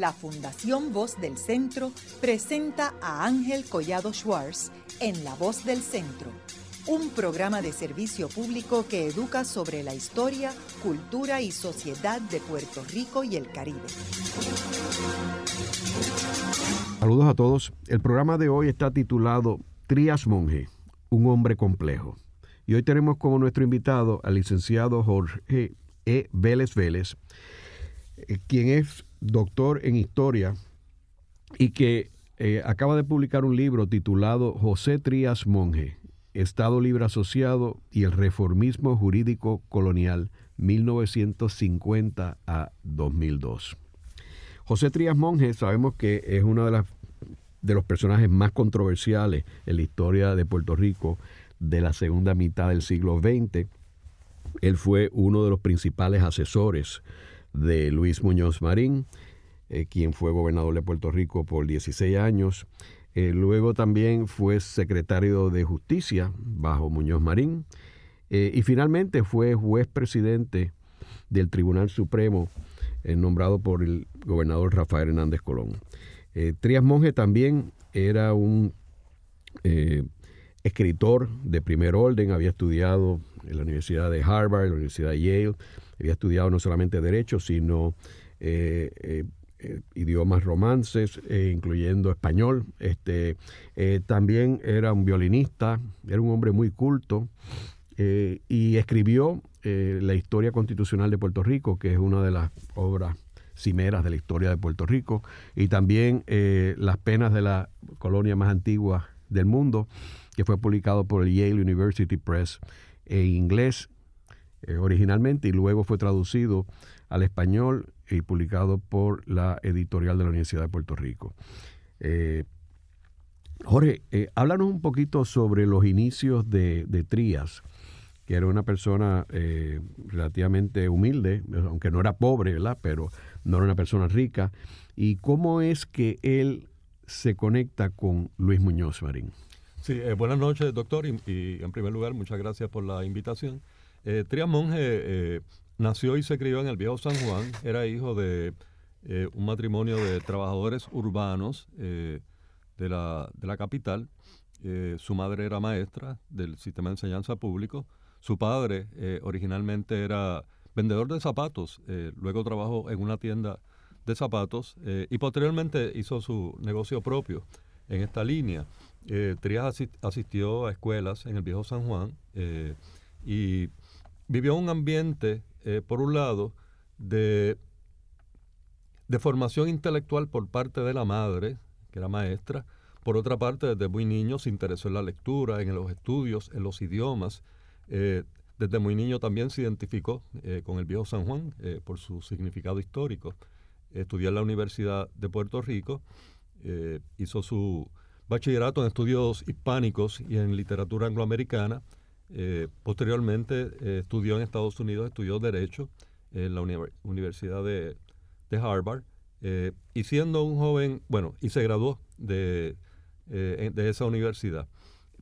la Fundación Voz del Centro presenta a Ángel Collado Schwartz en La Voz del Centro, un programa de servicio público que educa sobre la historia, cultura y sociedad de Puerto Rico y el Caribe. Saludos a todos. El programa de hoy está titulado Trías Monje, un hombre complejo. Y hoy tenemos como nuestro invitado al licenciado Jorge E. Vélez Vélez, eh, quien es doctor en historia y que eh, acaba de publicar un libro titulado José Trías Monje, Estado Libre Asociado y el Reformismo Jurídico Colonial 1950 a 2002. José Trías Monje sabemos que es uno de, de los personajes más controversiales en la historia de Puerto Rico de la segunda mitad del siglo XX. Él fue uno de los principales asesores de Luis Muñoz Marín, eh, quien fue gobernador de Puerto Rico por 16 años. Eh, luego también fue secretario de Justicia bajo Muñoz Marín. Eh, y finalmente fue juez presidente del Tribunal Supremo, nombrado por el gobernador Rafael Hernández Colón. Trías Monge también era un escritor de primer orden, había estudiado en la Universidad de Harvard, en la Universidad de Yale, había estudiado no solamente Derecho, sino eh, eh, eh, idiomas romances, incluyendo español. Este, también era un violinista, era un hombre muy culto y escribió la historia constitucional de Puerto Rico, que es una de las obras cimeras de la historia de Puerto Rico, y también las penas de la colonia más antigua del mundo, que fue publicado por el Yale University Press en inglés eh, originalmente y luego fue traducido al español y publicado por la editorial de la Universidad de Puerto Rico. Eh, Jorge, eh, háblanos un poquito sobre los inicios de, Trías, que era una persona relativamente humilde, aunque no era pobre, ¿verdad? Pero no era una persona rica. ¿Y cómo es que él se conecta con Luis Muñoz Marín? Sí, buenas noches, doctor, y, en primer lugar, muchas gracias por la invitación. Eh, Trías Monge eh, nació y se crió en el viejo San Juan, era hijo de eh, un matrimonio de trabajadores urbanos de la, de, la, capital. su madre era maestra del sistema de enseñanza público. Su padre originalmente era vendedor de zapatos, luego trabajó en una tienda de zapatos y posteriormente hizo su negocio propio en esta línea. Trías asistió a escuelas en el viejo San Juan y vivió un ambiente, eh, por un lado, de, formación intelectual por parte de la madre, que era maestra, por otra parte, desde muy niño se interesó en la lectura, en los estudios, en los idiomas. Eh, desde muy niño también se identificó eh, con el viejo San Juan por su significado histórico. Estudió en la Universidad de Puerto Rico, hizo su bachillerato en estudios hispánicos y en literatura angloamericana eh, posteriormente eh, estudió en Estados Unidos, estudió Derecho en la Universidad de, Harvard. Eh, y siendo un joven, bueno, y se graduó de, de esa universidad.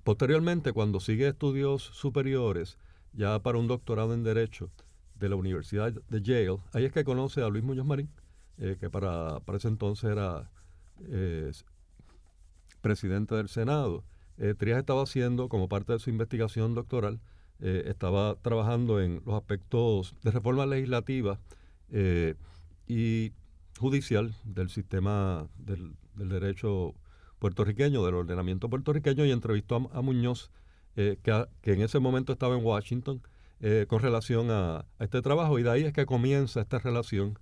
Posteriormente, cuando sigue estudios superiores, ya para un doctorado en Derecho de la Universidad de Yale, ahí es que conoce a Luis Muñoz Marín, que para, para, ese entonces era presidente del Senado. Eh, Trías estaba haciendo, como parte de su investigación doctoral, eh, estaba trabajando en los aspectos de reforma legislativa eh, y judicial del sistema del, derecho puertorriqueño, del ordenamiento puertorriqueño, y entrevistó a, Muñoz, que, que, en ese momento estaba en Washington, con relación a, a, este trabajo, y de ahí es que comienza esta relación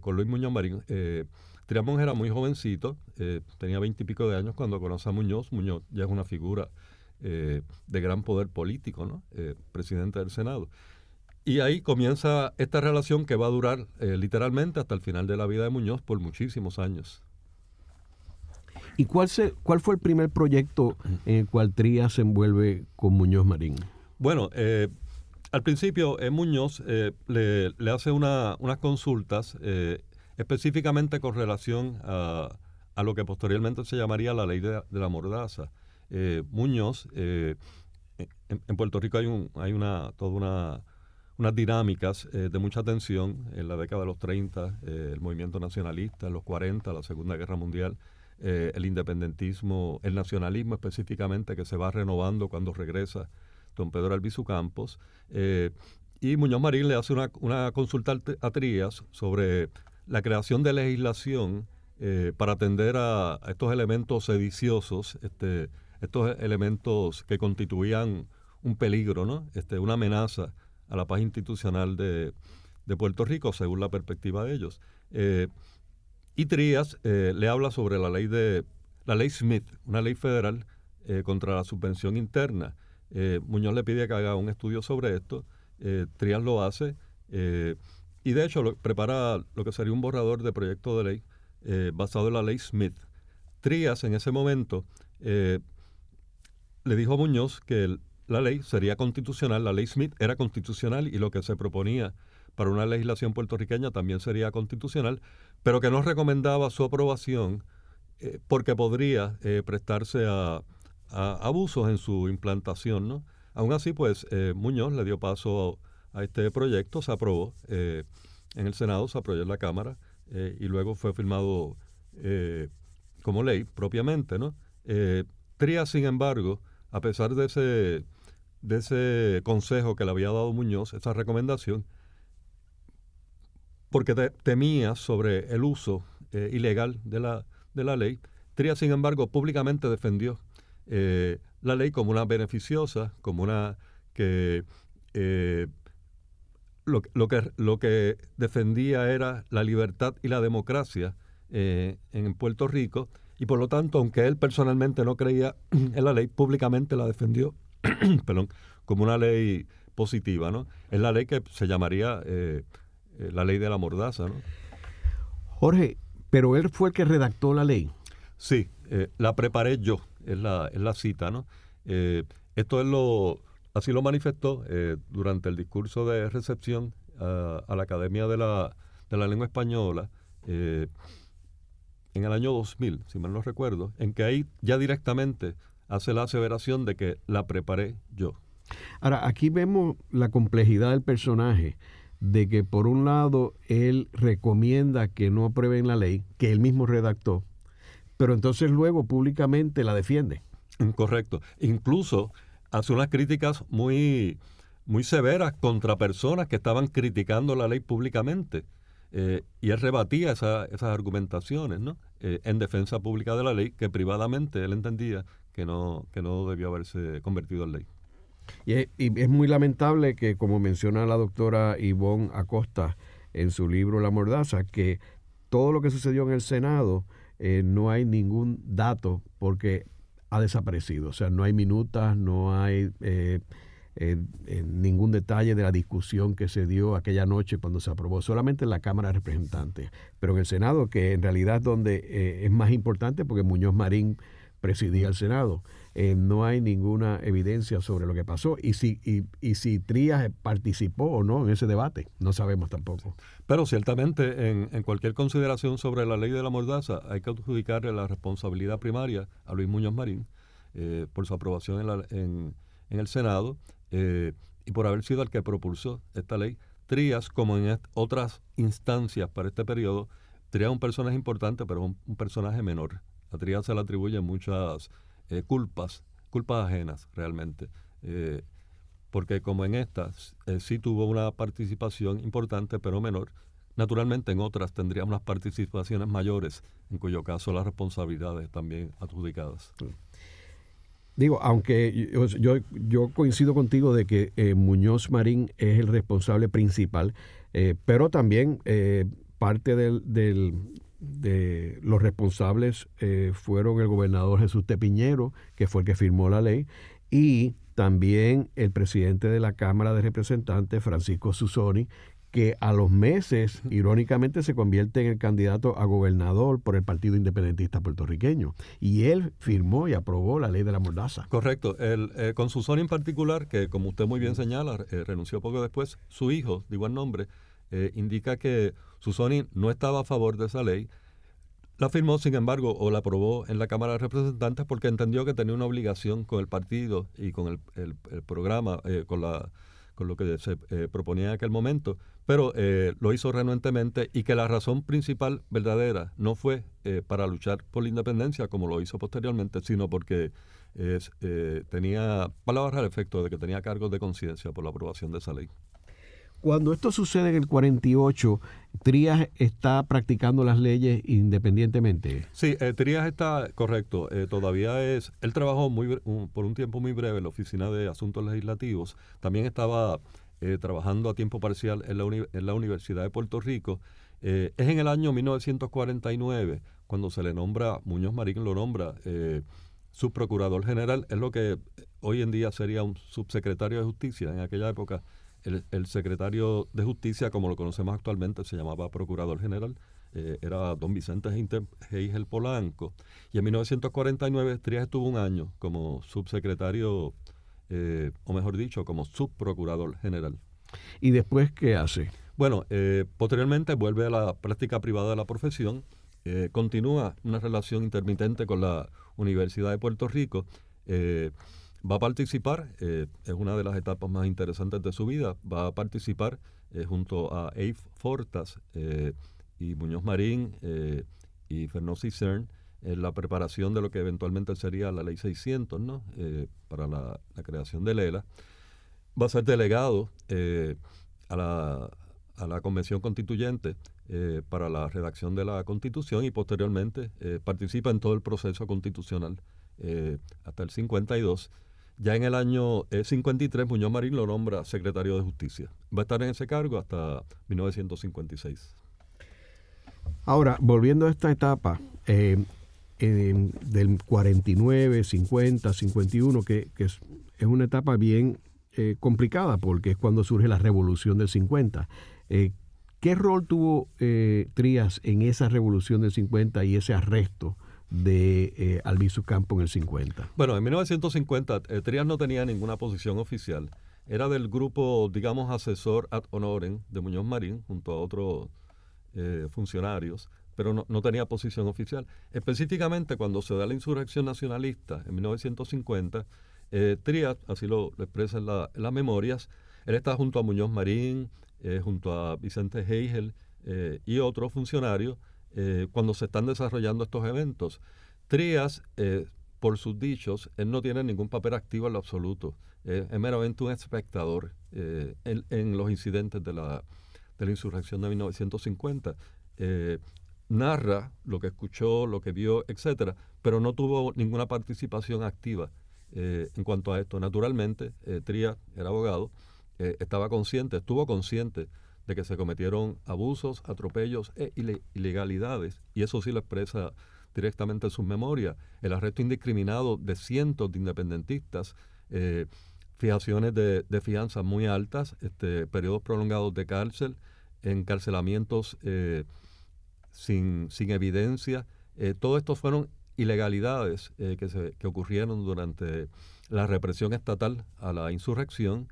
con Luis Muñoz Marín. Triamón era muy jovencito, eh, tenía veintipico de años cuando conoce a Muñoz. Muñoz ya es una figura eh, de gran poder político, ¿no? Eh, presidente del Senado. Y ahí comienza esta relación que va a durar literalmente hasta el final de la vida de Muñoz por muchísimos años. ¿Y cuál, se, cuál fue el primer proyecto en el cual Trías se envuelve con Muñoz Marín? Bueno, al principio Muñoz le, hace unas consultas específicamente con relación a, lo que posteriormente se llamaría la ley de, la mordaza. Eh, Muñoz, eh, en, Puerto Rico hay, un, hay una, toda una, unas dinámicas de mucha tensión en la década de los 30, el movimiento nacionalista, en los 40, la Segunda Guerra Mundial, el independentismo, el nacionalismo específicamente que se va renovando cuando regresa don Pedro Albizu Campos. y Muñoz Marín le hace una, una consulta a Trías sobre la creación de legislación eh, para atender a, estos elementos sediciosos, este, estos elementos que constituían un peligro, ¿no? este, una amenaza a la paz institucional de, Puerto Rico, según la perspectiva de ellos. Eh, y Trías eh, le habla sobre la ley de la ley Smith, una ley federal contra la subvención interna. Muñoz le pide que haga un estudio sobre esto. Trías lo hace y de hecho prepara lo que sería un borrador de proyecto de ley eh, basado en la ley Smith. Trías en ese momento eh, le dijo a Muñoz que la ley sería constitucional, la ley Smith era constitucional y lo que se proponía para una legislación puertorriqueña también sería constitucional, pero que no recomendaba su aprobación eh, porque podría prestarse a, abusos en su implantación. ¿no? Aún así, pues Muñoz le dio paso a este proyecto, se aprobó eh, en el Senado, se aprobó en la Cámara eh, y luego fue firmado eh, como ley propiamente. ¿no? Tría, sin embargo, a pesar de ese, de ese consejo que le había dado Muñoz, esa recomendación, porque temía sobre el uso ilegal de la, de la ley, Tría, sin embargo, públicamente defendió la ley como una beneficiosa, como una que lo, que, lo que defendía era la libertad y la democracia eh, en Puerto Rico y por lo tanto, aunque él personalmente no creía en la ley, públicamente la defendió perdón, como una ley positiva. ¿no? Es la ley que se llamaría eh, eh, la ley de la mordaza. ¿no? Jorge, pero él fue el que redactó la ley. Sí, la preparé yo, es la, es la cita. ¿no? esto es lo Así lo manifestó eh, durante el discurso de recepción a la Academia de la, de la Lengua Española eh, en el año 2000, si mal no recuerdo, en que ahí ya directamente hace la aseveración de que la preparé yo. Ahora, aquí vemos la complejidad del personaje, de que por un lado él recomienda que no aprueben la ley, que él mismo redactó, pero entonces luego públicamente la defiende. Correcto. Incluso hace unas críticas muy, muy severas contra personas que estaban criticando la ley públicamente. Eh, y él rebatía esas argumentaciones ¿no? Eh, en defensa pública de la ley que privadamente él entendía que no, que no debió haberse convertido en ley. Y es, muy lamentable que, como menciona la doctora Ivonne Acosta en su libro La Mordaza, que todo lo que sucedió en el Senado eh, no hay ningún dato, porque ha desaparecido. O sea, no hay minutas, no hay eh, eh, eh, ningún detalle de la discusión que se dio aquella noche cuando se aprobó, solamente en la Cámara de Representantes. Pero en el Senado, que en realidad es donde es más importante, porque Muñoz Marín presidía el Senado, no hay ninguna evidencia sobre lo que pasó. Y si, y, y si Trías participó o no en ese debate, no sabemos tampoco. Pero ciertamente en, en, cualquier consideración sobre la ley de la mordaza hay que adjudicarle la responsabilidad primaria a Luis Muñoz Marín eh, por su aprobación en, la, en, en el Senado eh, y por haber sido el que propulsó esta ley. Trías, como en otras instancias para este periodo, Trías es un personaje importante, pero un, un personaje menor. A Trías se le atribuyen muchas eh, culpas, culpas ajenas realmente porque como en estas eh, sí tuvo una participación importante pero menor, naturalmente en otras tendría unas participaciones mayores, en cuyo caso las responsabilidades también adjudicadas. Digo, aunque yo, yo, coincido contigo de que eh, Muñoz Marín es el responsable principal, eh, pero también parte del, de los responsables fueron el gobernador Jesús Tepiñero, que fue el que firmó la ley, y también el presidente de la Cámara de Representantes, Francisco Susoni, que a los meses, irónicamente, se convierte en el candidato a gobernador por el Partido Independentista Puertorriqueño. Y él firmó y aprobó la ley de la mordaza. Correcto. El, eh, con Susoni en particular, que como usted muy bien señala, eh, renunció poco después, su hijo, de igual nombre, eh, indica que Susoni no estaba a favor de esa ley, la firmó, sin embargo, o la aprobó en la Cámara de Representantes porque entendió que tenía una obligación con el partido y con el, programa, eh, con, la, con lo que se eh, proponía en aquel momento, pero eh, lo hizo renuentemente y que la razón principal verdadera no fue eh, para luchar por la independencia como lo hizo posteriormente, sino porque tenía palabras al efecto de que tenía cargos de conciencia por la aprobación de esa ley. Cuando esto sucede en el 48, Trías está practicando las leyes independientemente. Sí, eh, Trías está correcto. Eh, todavía es. Él trabajó muy por un tiempo muy breve en la Oficina de Asuntos Legislativos. También estaba eh, trabajando a tiempo parcial en la, en la Universidad de Puerto Rico. es en el año 1949 cuando se le nombra, Muñoz Marín lo nombra subprocurador general. Es lo que hoy en día sería un subsecretario de Justicia. En aquella época el, secretario de Justicia, como lo conocemos actualmente, se llamaba Procurador General, eh, era don Vicente Geisel Polanco. Y en 1949 Trías estuvo un año como subsecretario, eh, o mejor dicho, como subprocurador general. ¿Y después qué hace? Bueno, eh, posteriormente vuelve a la práctica privada de la profesión, continúa una relación intermitente con la Universidad de Puerto Rico va a participar, eh, es una de las etapas más interesantes de su vida, va a participar eh, junto a Abe Fortas eh, y Muñoz Marín y Fernando Cicern en la preparación de lo que eventualmente sería la Ley 600, ¿no? para la, creación de Lela. Va a ser delegado a la, a, la, Convención Constituyente para la redacción de la Constitución y posteriormente participa en todo el proceso constitucional hasta el 52 ya en el año 53, eh, Muñoz Marín lo nombra secretario de Justicia. Va a estar en ese cargo hasta 1956. Ahora, volviendo a esta etapa eh, del 49, 50, 51, que, es, una etapa bien eh, complicada porque es cuando surge la revolución del 50. ¿Qué rol tuvo Trías en esa revolución del 50 y ese arresto de eh, Albizu Campo en el 50? Bueno, en 1950 eh, Trias no tenía ninguna posición oficial. Era del grupo, digamos, asesor ad honorem de Muñoz Marín, junto a otros eh, funcionarios, pero no, tenía posición oficial. Específicamente cuando se da la insurrección nacionalista en 1950, eh, Trias, así lo, expresa en, las memorias, él está junto a Muñoz Marín, junto a Vicente Heigel y otros funcionarios, eh, cuando se están desarrollando estos eventos. Trías, eh, por sus dichos, él no tiene ningún papel activo en lo absoluto. es meramente un espectador eh, en, los incidentes de la, de la insurrección de 1950 narra lo que escuchó, lo que vio, etcétera, pero no tuvo ninguna participación activa en cuanto a esto. Naturalmente, Trías era abogado, estaba consciente, estuvo consciente de que se cometieron abusos, atropellos e ilegalidades, y eso sí lo expresa directamente en sus memorias, el arresto indiscriminado de cientos de independentistas, eh, fijaciones de, fianza muy altas, este, periodos prolongados de cárcel, encarcelamientos eh, sin, sin, evidencia. Eh, todo esto fueron ilegalidades que, se, que ocurrieron durante la represión estatal a la insurrección.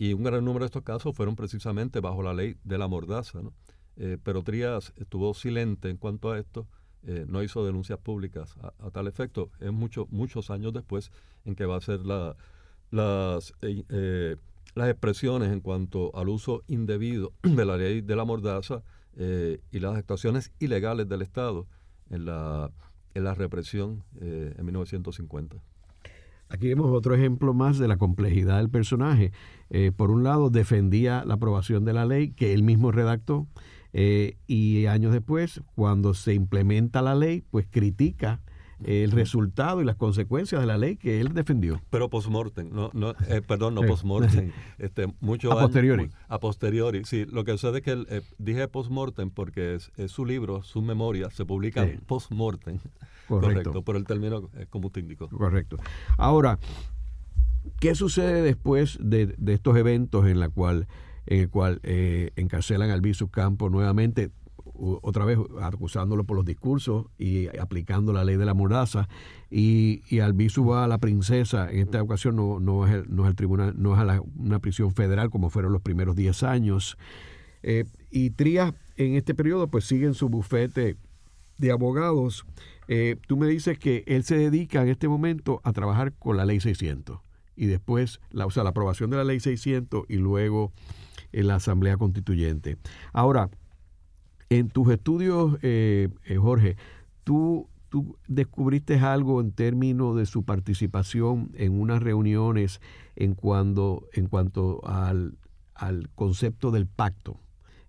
Y un gran número de estos casos fueron precisamente bajo la ley de la mordaza. ¿no? Eh, pero Trías estuvo silente en cuanto a esto, eh, no hizo denuncias públicas a, tal efecto. Es mucho, muchos años después en que va a la, las, eh, las expresiones en cuanto al uso indebido de la ley de la mordaza y las actuaciones ilegales del Estado en la, en la represión en 1950. Aquí vemos otro ejemplo más de la complejidad del personaje. Eh, por un lado, defendía la aprobación de la ley que él mismo redactó eh, y años después, cuando se implementa la ley, pues critica el resultado y las consecuencias de la ley que él defendió. Pero post-mortem, no, no, eh, perdón, no post-mortem, este, mucho a posteriori. a posteriori, sí. Lo que sucede es que eh, dije post-mortem porque es, su libro, sus memorias, se publican post-mortem. Correcto. Pero el término es como usted indicó. Correcto. Ahora, ¿qué sucede después de, estos eventos en la cual en el cual eh, encarcelan al Bisu Campo nuevamente? Otra vez acusándolo por los discursos y aplicando la ley de la mordaza. Y, y Albizu va a la princesa, en esta ocasión no, no, es, el, no es el tribunal, no es una prisión federal como fueron los primeros 10 años. Eh, y Trías en este periodo pues sigue en su bufete de abogados. Eh, tú me dices que él se dedica en este momento a trabajar con la ley 600 y después la, o sea, la aprobación de la ley 600 y luego en la Asamblea Constituyente. Ahora, en tus estudios, eh, eh, Jorge, tú, tú descubriste algo en términos de su participación en unas reuniones en, cuando, en cuanto al, al concepto del pacto.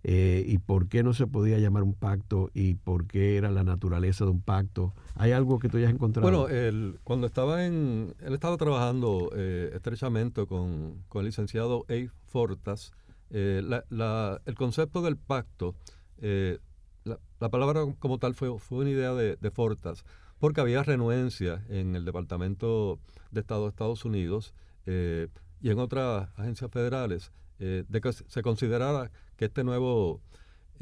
Eh, y por qué no se podía llamar un pacto y por qué era la naturaleza de un pacto. ¿Hay algo que tú hayas encontrado? Bueno, él, cuando estaba en, él estaba trabajando eh, estrechamente con, con, el licenciado A. Fortas, eh, el concepto del pacto, la, la, palabra como tal fue, fue una idea de, de, Fortas, porque había renuencia en el Departamento de Estado de Estados Unidos y en otras agencias federales de que se considerara que este nuevo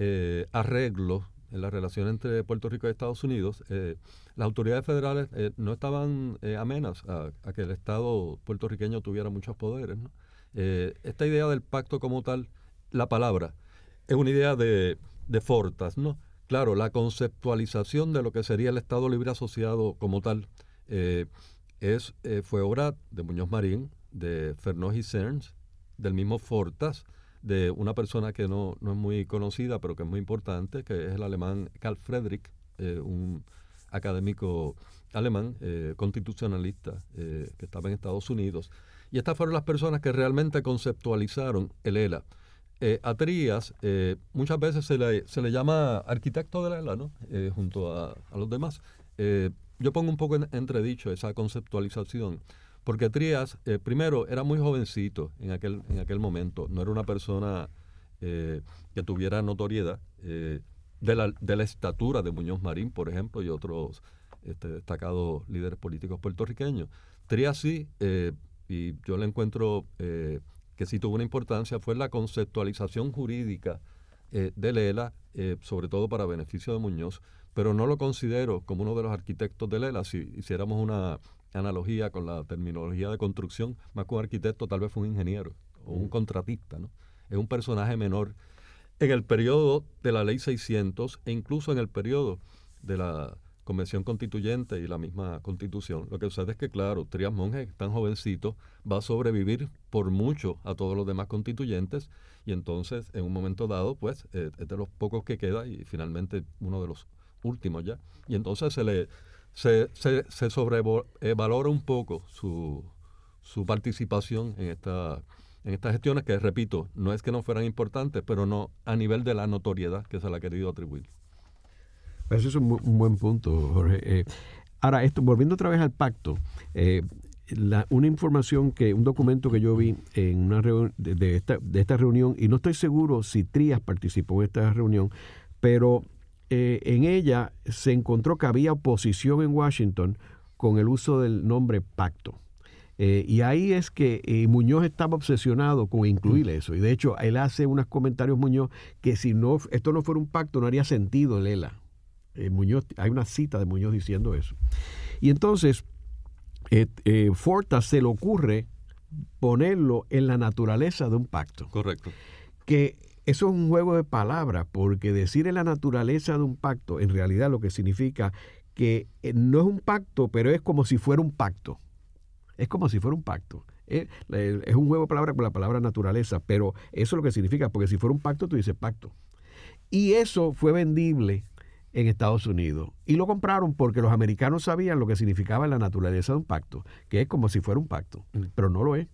eh, arreglo en la relación entre Puerto Rico y Estados Unidos, eh, las autoridades federales eh, no estaban amenas a, que el Estado puertorriqueño tuviera muchos poderes. esta idea del pacto como tal, la palabra, es una idea de, de Fortas, ¿no? Claro, la conceptualización de lo que sería el Estado Libre Asociado como tal es, fue obra de Muñoz Marín, de Fernó Cerns, del mismo Fortas, de una persona que no, no, es muy conocida, pero que es muy importante, que es el alemán Karl Friedrich, eh, un académico alemán, eh, constitucionalista, eh, que estaba en Estados Unidos. Y estas fueron las personas que realmente conceptualizaron el ELA. A Trías muchas veces se le, se le llama arquitecto del ELA, ¿no? junto a, a, los demás. yo pongo un poco en entredicho esa conceptualización porque Trías, eh, primero, era muy jovencito en aquel, en aquel momento, no era una persona eh, que tuviera notoriedad eh, de, la, de la estatura de Muñoz Marín, por ejemplo, y otros este, destacados líderes políticos puertorriqueños. Trías sí, y yo le encuentro que sí tuvo una importancia, fue la conceptualización jurídica de Lela, sobre todo para beneficio de Muñoz, pero no lo considero como uno de los arquitectos de Lela. Si hiciéramos una analogía con la terminología de construcción, más que un arquitecto, tal vez fue un ingeniero o un contratista, ¿no? Es un personaje menor. En el periodo de la ley 600 e incluso en el periodo de la Convención Constituyente y la misma Constitución, lo que sucede es que, claro, Trias Monge, tan jovencito, va a sobrevivir por mucho a todos los demás constituyentes y entonces, en un momento dado, pues, eh, es de los pocos que queda y finalmente uno de los últimos ya. Y entonces se le se, se, se sobrevalora un poco su, su participación en, esta, en estas gestiones que, repito, no es que no fueran importantes, pero no a nivel de la notoriedad que se le ha querido atribuir. Ese es un, buen punto, Jorge. Eh, ahora, esto, volviendo otra vez al pacto, eh, una información que, un documento que yo vi en una de, de, esta, de esta reunión, y no estoy seguro si Trías participó en esta reunión, pero eh, en ella se encontró que había oposición en Washington con el uso del nombre pacto. Eh, y ahí es que Muñoz estaba obsesionado con incluir eso. Y de hecho, él hace unos comentarios, Muñoz, que si no esto no fuera un pacto, no haría sentido el ELA. Muñoz, hay una cita de Muñoz diciendo eso. Y entonces, Forta se le ocurre ponerlo en la naturaleza de un pacto. Correcto. Que eso es un juego de palabras, porque decir en la naturaleza de un pacto, en realidad lo que significa que eh, no es un pacto, pero es como si fuera un pacto. Es como si fuera un pacto. Eh, es un juego de palabras con la palabra naturaleza, pero eso es lo que significa, porque si fuera un pacto, tú dices pacto. Y eso fue vendible en Estados Unidos. Y lo compraron porque los americanos sabían lo que significaba la naturaleza de un pacto, que es como si fuera un pacto, mm. pero no lo es.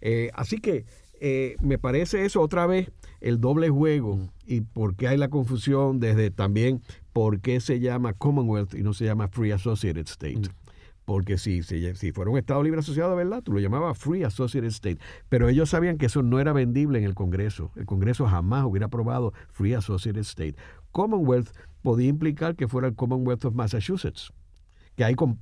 Eh, así que eh, me parece eso otra vez el doble juego mm. y por qué hay la confusión desde también por qué se llama Commonwealth y no se llama Free Associated State. Mm. Porque si, si, si, fuera un Estado libre asociado, ¿verdad? Tú lo llamabas Free Associated State. Pero ellos sabían que eso no era vendible en el Congreso. El Congreso jamás hubiera aprobado Free Associated State. Commonwealth podía implicar que fuera el Commonwealth of Massachusetts, que hay con,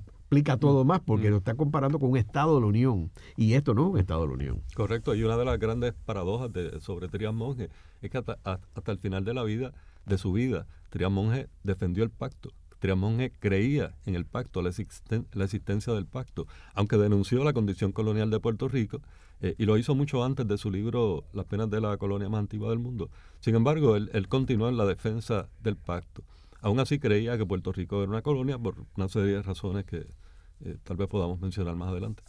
explica todo más porque mm. lo está comparando con un Estado de la Unión y esto no es un Estado de la Unión. Correcto, y una de las grandes paradojas de, sobre Trias Monge es que hasta, hasta, el final de la vida, de su vida, Trias Monge defendió el pacto. Trias Monge creía en el pacto, la, la, existencia del pacto, aunque denunció la condición colonial de Puerto Rico eh, y lo hizo mucho antes de su libro Las penas de la colonia más antigua del mundo. Sin embargo, él, continuó en la defensa del pacto. Aún así creía que Puerto Rico era una colonia por una serie de razones que, eh, tal vez podamos mencionar más adelante.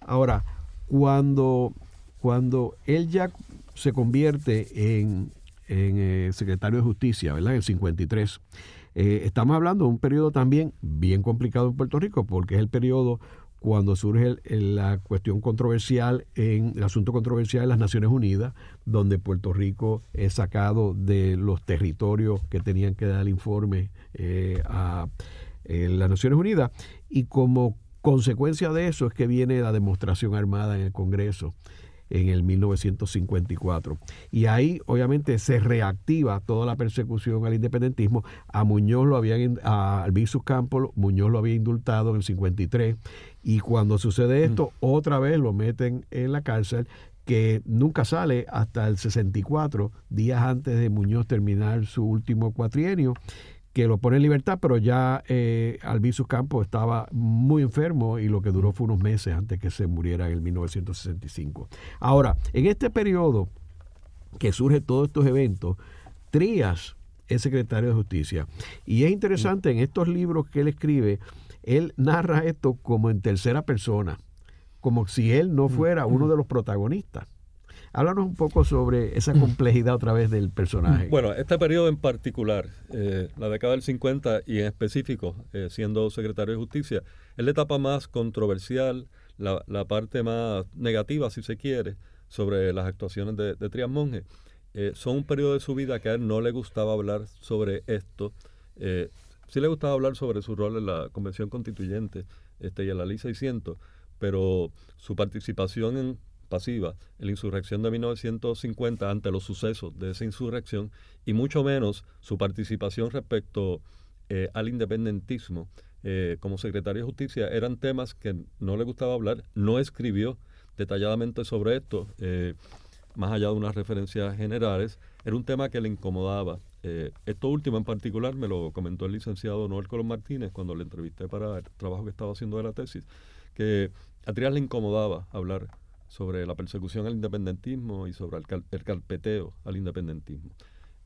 Ahora, cuando, cuando él ya se convierte en, en secretario de Justicia, ¿verdad? En el 53, estamos hablando de un periodo también bien complicado en Puerto Rico, porque es el periodo cuando surge la cuestión controversial en el asunto controversial de las Naciones Unidas, donde Puerto Rico es sacado de los territorios que tenían que dar el informe eh, a eh, las Naciones Unidas y como consecuencia de eso es que viene la demostración armada en el Congreso en el 1954. Y ahí obviamente se reactiva toda la persecución al independentismo. A Muñoz lo habían, a Albizus Campos, Muñoz lo había indultado en el 53 y cuando sucede esto, otra vez lo meten en la cárcel que nunca sale hasta el 64, días antes de Muñoz terminar su último cuatrienio que lo pone en libertad, pero ya eh, Albizu Campos estaba muy enfermo y lo que duró fue unos meses antes que se muriera en el 1965. Ahora, en este periodo que surge todos estos eventos, Trías es secretario de Justicia. Y es interesante, en estos libros que él escribe, él narra esto como en tercera persona, como si él no fuera uno de los protagonistas. Háblanos un poco sobre esa complejidad otra vez del personaje. Bueno, este periodo en particular, eh, la década del 50 y en específico, eh, siendo secretario de Justicia, es la etapa más controversial, la, parte más negativa, si se quiere, sobre las actuaciones de, de Trias Monge. Eh, son un periodo de su vida que a él no le gustaba hablar sobre esto. Sí le gustaba hablar sobre su rol en la Convención Constituyente este, y en la Ley 600, pero su participación en pasiva en la insurrección de 1950 ante los sucesos de esa insurrección y mucho menos su participación respecto eh, al independentismo eh, como secretario de justicia eran temas que no le gustaba hablar, no escribió detalladamente sobre esto, eh, más allá de unas referencias generales, era un tema que le incomodaba. Esto último en particular me lo comentó el licenciado Noel Colón Martínez cuando le entrevisté para el trabajo que estaba haciendo de la tesis, que a Trias le incomodaba hablar sobre la persecución al independentismo y sobre el, carpeteo al independentismo.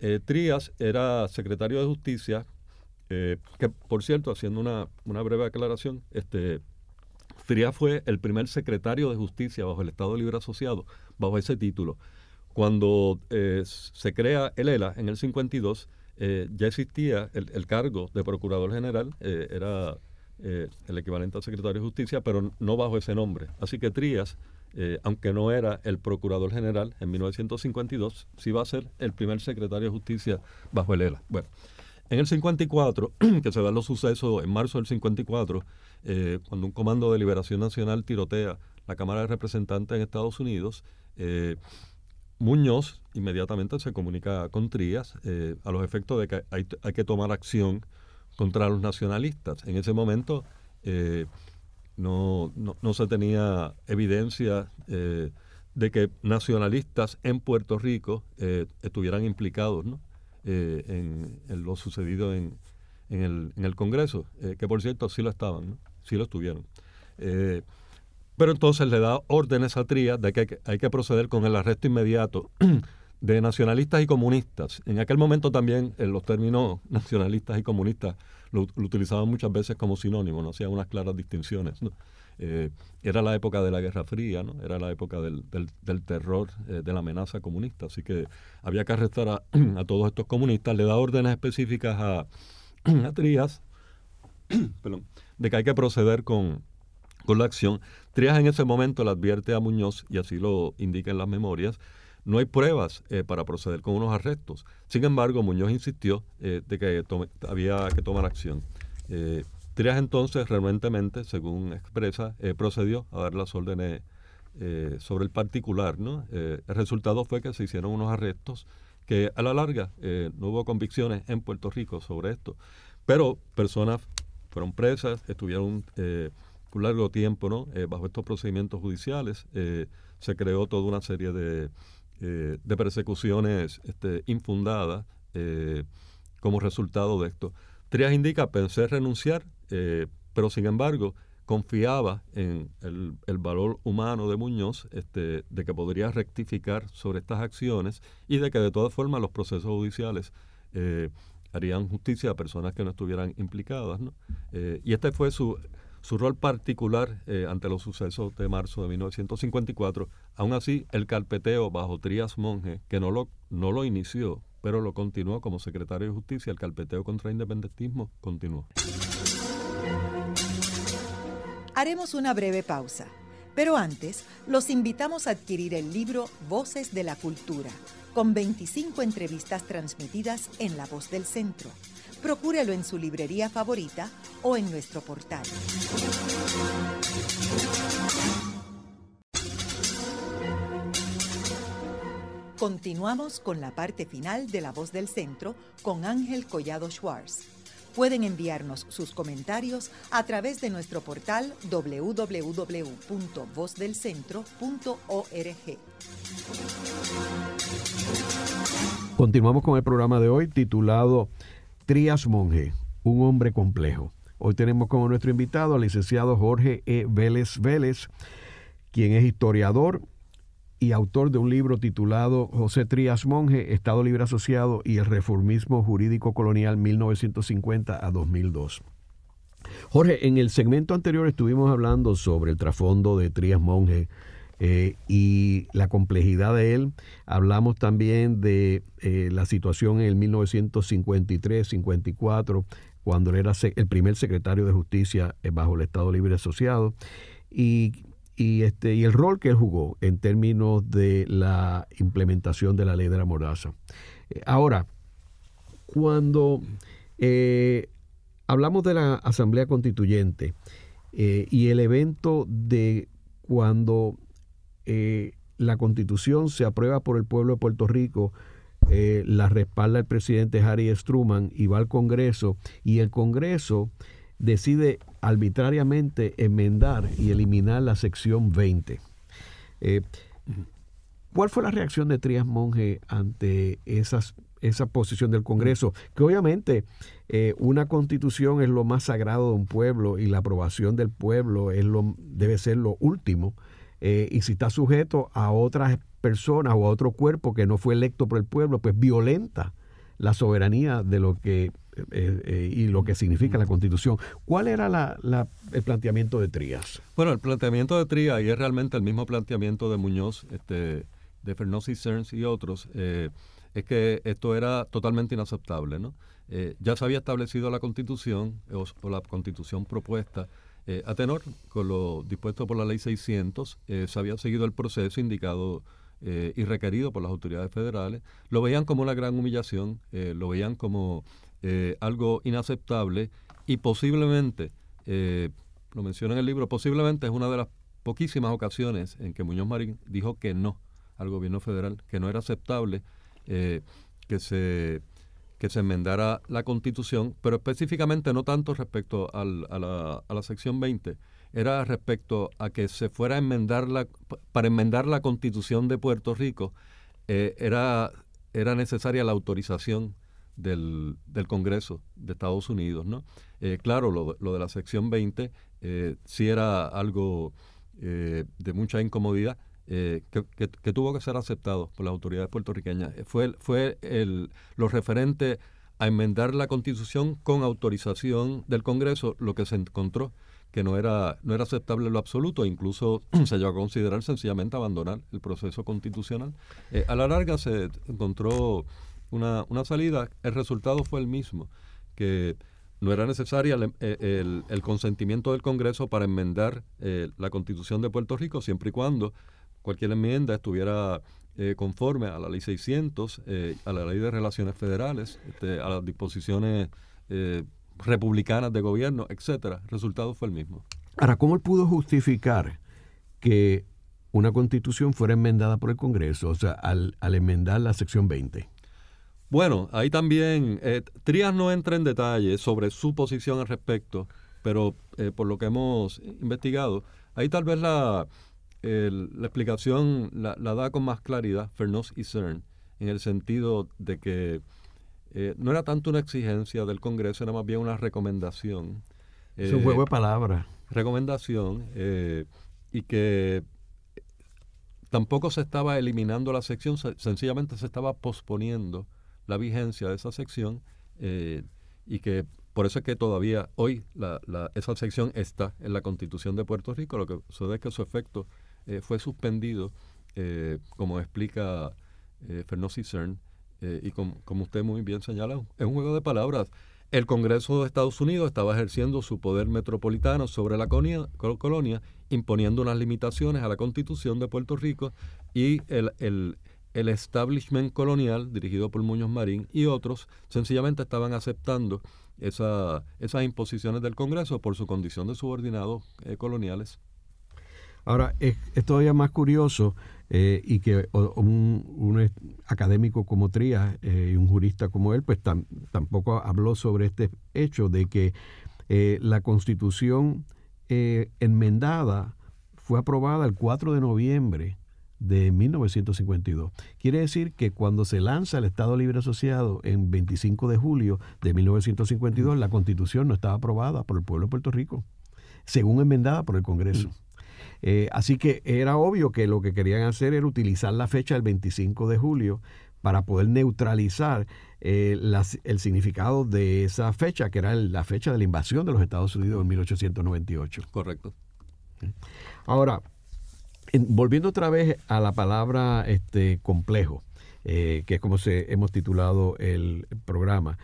Eh, Trías era secretario de Justicia, eh, que por cierto, haciendo una, breve aclaración, este, Trías fue el primer secretario de Justicia bajo el Estado Libre Asociado, bajo ese título. Cuando eh, se crea el ELA en el 52, ya existía el, cargo de Procurador General, era el equivalente al secretario de Justicia, pero no bajo ese nombre. Así que Trías eh, aunque no era el procurador general en 1952, sí va a ser el primer secretario de justicia bajo el ELA. Bueno, en el 54, que se dan los sucesos en marzo del 54, eh, cuando un comando de liberación nacional tirotea la Cámara de Representantes en Estados Unidos, eh, Muñoz inmediatamente se comunica con Trías a los efectos de que hay, hay, que tomar acción contra los nacionalistas. En ese momento no, no, se tenía evidencia eh, de que nacionalistas en Puerto Rico eh, estuvieran implicados eh, en, lo sucedido en, en, el, en el Congreso, que por cierto sí lo estaban, ¿no? sí lo estuvieron. Pero entonces le da órdenes a Trías de que hay que proceder con el arresto inmediato de nacionalistas y comunistas. En aquel momento también los términos nacionalistas y comunistas lo, utilizaban muchas veces como sinónimo, no hacían unas claras distinciones. Eh, era la época de la Guerra Fría, ¿no? era la época del, terror, eh, de la amenaza comunista, así que había que arrestar a, a todos estos comunistas, le da órdenes específicas a, a Trías de que hay que proceder con, con la acción. Trías en ese momento le advierte a Muñoz, y así lo indica en las memorias, no hay pruebas eh, para proceder con unos arrestos. Sin embargo, Muñoz insistió eh, de que había que tomar acción. Eh, Trias entonces, realmente, según expresa, procedió a dar las órdenes sobre el particular. ¿no? el resultado fue que se hicieron unos arrestos que a la larga no hubo convicciones en Puerto Rico sobre esto, pero personas fueron presas, estuvieron un largo tiempo ¿no? bajo estos procedimientos judiciales, se creó toda una serie de eh, de persecuciones este, infundadas eh, como resultado de esto. Trias indica, pensé renunciar, eh, pero sin embargo confiaba en el, valor humano de Muñoz, este, de que podría rectificar sobre estas acciones y de que de todas formas los procesos judiciales harían justicia a personas que no estuvieran implicadas. y este fue su, su rol particular eh, ante los sucesos de marzo de 1954. Aún así, el carpeteo bajo Trías Monge, que no lo, no lo inició, pero lo continuó como secretario de Justicia, el carpeteo contra el independentismo continuó. Haremos una breve pausa, pero antes los invitamos a adquirir el libro Voces de la Cultura, con 25 entrevistas transmitidas en La Voz del Centro procúrelo en su librería favorita o en nuestro portal. Continuamos con la parte final de La Voz del Centro con Ángel Collado Schwartz. Pueden enviarnos sus comentarios a través de nuestro portal www.vozdelcentro.org. Continuamos con el programa de hoy titulado Trías Monge, un hombre complejo. Hoy tenemos como nuestro invitado al licenciado Jorge E. Vélez Vélez, quien es historiador y autor de un libro titulado José Trías Monge, Estado Libre Asociado y el Reformismo Jurídico Colonial 1950 a 2002. Jorge, en el segmento anterior estuvimos hablando sobre el trasfondo de Trías Monge, eh, y la complejidad de él. Hablamos también de eh, la situación en el 1953-54, cuando él era el primer secretario de justicia eh, bajo el Estado Libre Asociado, y, este, y el rol que él jugó en términos de la implementación de la ley de la mordaza. ahora, cuando hablamos de la Asamblea Constituyente y el evento de cuando eh, la constitución se aprueba por el pueblo de Puerto Rico, eh, la respalda el presidente Harry Struman y va al Congreso y el Congreso decide arbitrariamente enmendar y eliminar la sección 20. Eh, ¿Cuál fue la reacción de Trías Monge ante esa posición del Congreso? Que obviamente una constitución es lo más sagrado de un pueblo y la aprobación del pueblo es lo, debe ser lo último eh, y si está sujeto a otras personas o a otro cuerpo que no fue electo por el pueblo, pues violenta la soberanía de lo que eh, eh, y lo que significa la Constitución. ¿Cuál era el planteamiento de Trías? Bueno, el planteamiento de Trías, y es realmente el mismo planteamiento de Muñoz, este, de y Cerns y otros, es que esto era totalmente inaceptable. ¿no? ya se había establecido la Constitución, o la Constitución propuesta, eh, a tenor con lo dispuesto por la ley 600, eh, se había seguido el proceso indicado eh, y requerido por las autoridades federales. Lo veían como una gran humillación, lo veían como algo inaceptable y posiblemente, lo menciona en el libro, posiblemente es una de las poquísimas ocasiones en que Muñoz Marín dijo que no al gobierno federal, que no era aceptable que se que se enmendara la constitución, pero específicamente no tanto respecto a, la, a, la, sección 20, era respecto a que se fuera a enmendar la, para enmendar la constitución de Puerto Rico, eh, era, era necesaria la autorización del, del, Congreso de Estados Unidos. ¿no? Eh, claro, lo, lo, de la sección 20 eh, sí era algo de mucha incomodidad, eh, que, tuvo que ser aceptado por las autoridades puertorriqueñas. Eh, fue, fue el, lo referente a enmendar la constitución con autorización del Congreso, lo que se encontró que no era, no era aceptable en lo absoluto, incluso se llegó a considerar sencillamente abandonar el proceso constitucional. Eh, a la larga se encontró una, una salida, el resultado fue el mismo, que no era necesaria el, el, consentimiento del Congreso para enmendar la Constitución de Puerto Rico, siempre y cuando cualquier enmienda estuviera eh, conforme a la ley 600, eh, a la ley de relaciones federales, este, a las disposiciones eh, republicanas de gobierno, etcétera. El resultado fue el mismo. Ahora, ¿cómo él pudo justificar que una constitución fuera enmendada por el Congreso, o sea, al, enmendar la sección 20? Bueno, ahí también, Trías no entra en detalle sobre su posición al respecto, pero por lo que hemos investigado, ahí tal vez la, la explicación la, da con más claridad Fernos y CERN, en el sentido de que eh, no era tanto una exigencia del Congreso, era más bien una recomendación. es un juego de palabras. Recomendación, eh, y que tampoco se estaba eliminando la sección, sencillamente se estaba posponiendo la vigencia de esa sección eh, y que por eso es que todavía hoy esa sección está en la Constitución de Puerto Rico. Lo que sucede es que su efecto fue suspendido, como explica Fernando Cern, y como usted muy bien señala, es un juego de palabras. El Congreso de Estados Unidos estaba ejerciendo su poder metropolitano sobre la colonia, imponiendo unas limitaciones a la Constitución de Puerto Rico y el, el, el establishment colonial, dirigido por Muñoz Marín y otros, sencillamente estaban aceptando esa, esas imposiciones del Congreso por su condición de subordinados eh, coloniales. Ahora, es, todavía más curioso eh, y que un, académico como Trías eh, y un jurista como él, pues tampoco habló sobre este hecho de que eh, la constitución enmendada fue aprobada el 4 de noviembre de 1952. Quiere decir que cuando se lanza el Estado Libre Asociado en 25 de julio de 1952, la constitución no estaba aprobada por el pueblo de Puerto Rico, según enmendada por el Congreso. Eh, así que era obvio que lo que querían hacer era utilizar la fecha del 25 de julio para poder neutralizar eh, el significado de esa fecha, que era la fecha de la invasión de los Estados Unidos en 1898. Correcto. Ahora, volviendo otra vez a la palabra este, complejo, eh, que es como se, hemos titulado el programa.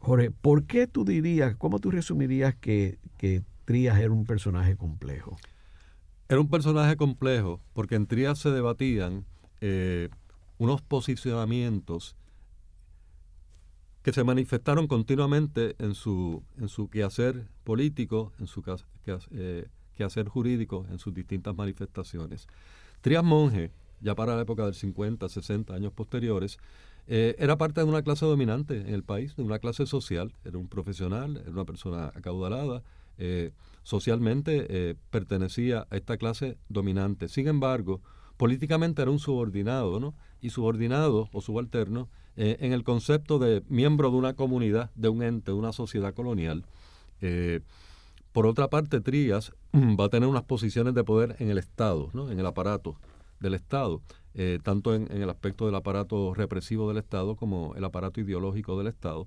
Jorge, ¿por qué tú dirías, cómo tú resumirías que, que Trías era un personaje complejo? Era un personaje complejo porque en Trías se debatían eh, unos posicionamientos que se manifestaron continuamente en su, en su quehacer político, en su eh, quehacer jurídico, en sus distintas manifestaciones. Trías Monge, ya para la época del 50, 60 años posteriores, eh, era parte de una clase dominante en el país, de una clase social, era un profesional, era una persona acaudalada, socialmente eh, pertenecía a esta clase dominante. Sin embargo, políticamente era un subordinado, ¿no? Y subordinado o subalterno eh, en el concepto de miembro de una comunidad, de un ente, de una sociedad colonial. por otra parte, Trías va a tener unas posiciones de poder en el Estado, ¿no? En el aparato del Estado, tanto en, el aspecto del aparato represivo del Estado como el aparato ideológico del Estado.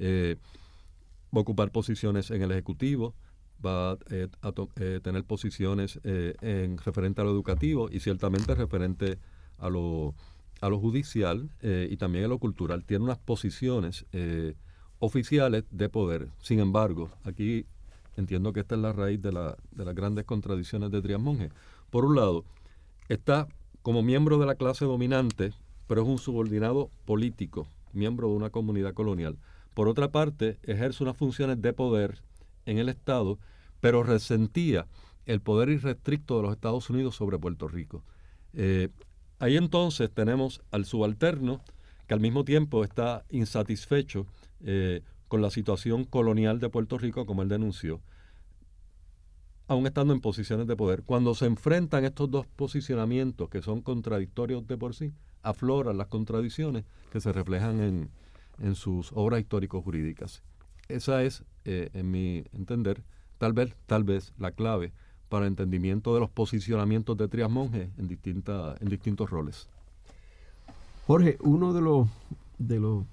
va a ocupar posiciones en el Ejecutivo, va eh, a eh, tener posiciones eh, en referente a lo educativo y ciertamente referente a lo, a lo judicial y también a lo cultural. Tiene unas posiciones oficiales de poder. Sin embargo, aquí entiendo que esta es la raíz de, la, de las grandes contradicciones de Trias Monge. Por un lado, está como miembro de la clase dominante, pero es un subordinado político, miembro de una comunidad colonial. Por otra parte, ejerce unas funciones de poder en el Estado, pero resentía el poder irrestricto de los Estados Unidos sobre Puerto Rico. Eh, ahí entonces tenemos al subalterno que al mismo tiempo está insatisfecho eh, con la situación colonial de Puerto Rico, como él denunció, aún estando en posiciones de poder. Cuando se enfrentan estos dos posicionamientos que son contradictorios de por sí, afloran las contradicciones que se reflejan en, en sus obras histórico-jurídicas. Esa es, eh, en mi entender, tal vez, tal vez la clave para el entendimiento de los posicionamientos de Trias Monge en, distintas en distintos roles. Jorge, uno de los, de los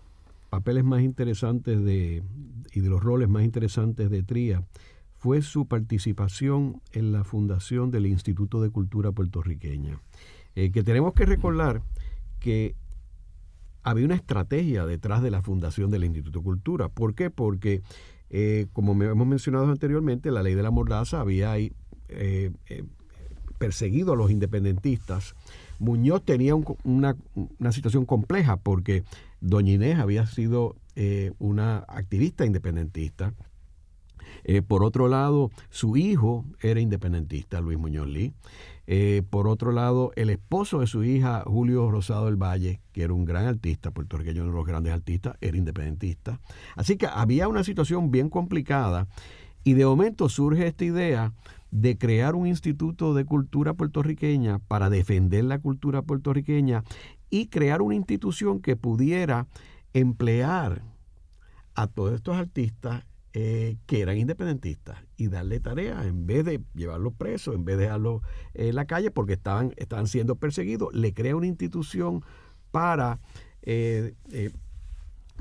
papeles más interesantes de, y de los roles más interesantes de Trías fue su participación en la fundación del Instituto de Cultura Puertorriqueña, eh, que tenemos que recordar que había una estrategia detrás de la fundación del Instituto de Cultura. ¿Por qué? Porque, eh, como hemos mencionado anteriormente, la ley de la mordaza había eh, eh, perseguido a los independentistas. Muñoz tenía una, situación compleja porque Doña Inés había sido una activista independentista. Por otro lado, su hijo era independentista, Luis Muñoz Lee. Eh, por otro lado, el esposo de su hija, Julio Rosado del Valle, que era un gran artista, puertorriqueño, uno de los grandes artistas, era independentista. Así que había una situación bien complicada y de momento surge esta idea de crear un instituto de cultura puertorriqueña para defender la cultura puertorriqueña y crear una institución que pudiera emplear a todos estos artistas eh, que eran independentistas y darle tarea en vez de llevarlos presos, en vez de dejarlos en la calle porque estaban, estaban siendo perseguidos, le crea una institución para eh, eh,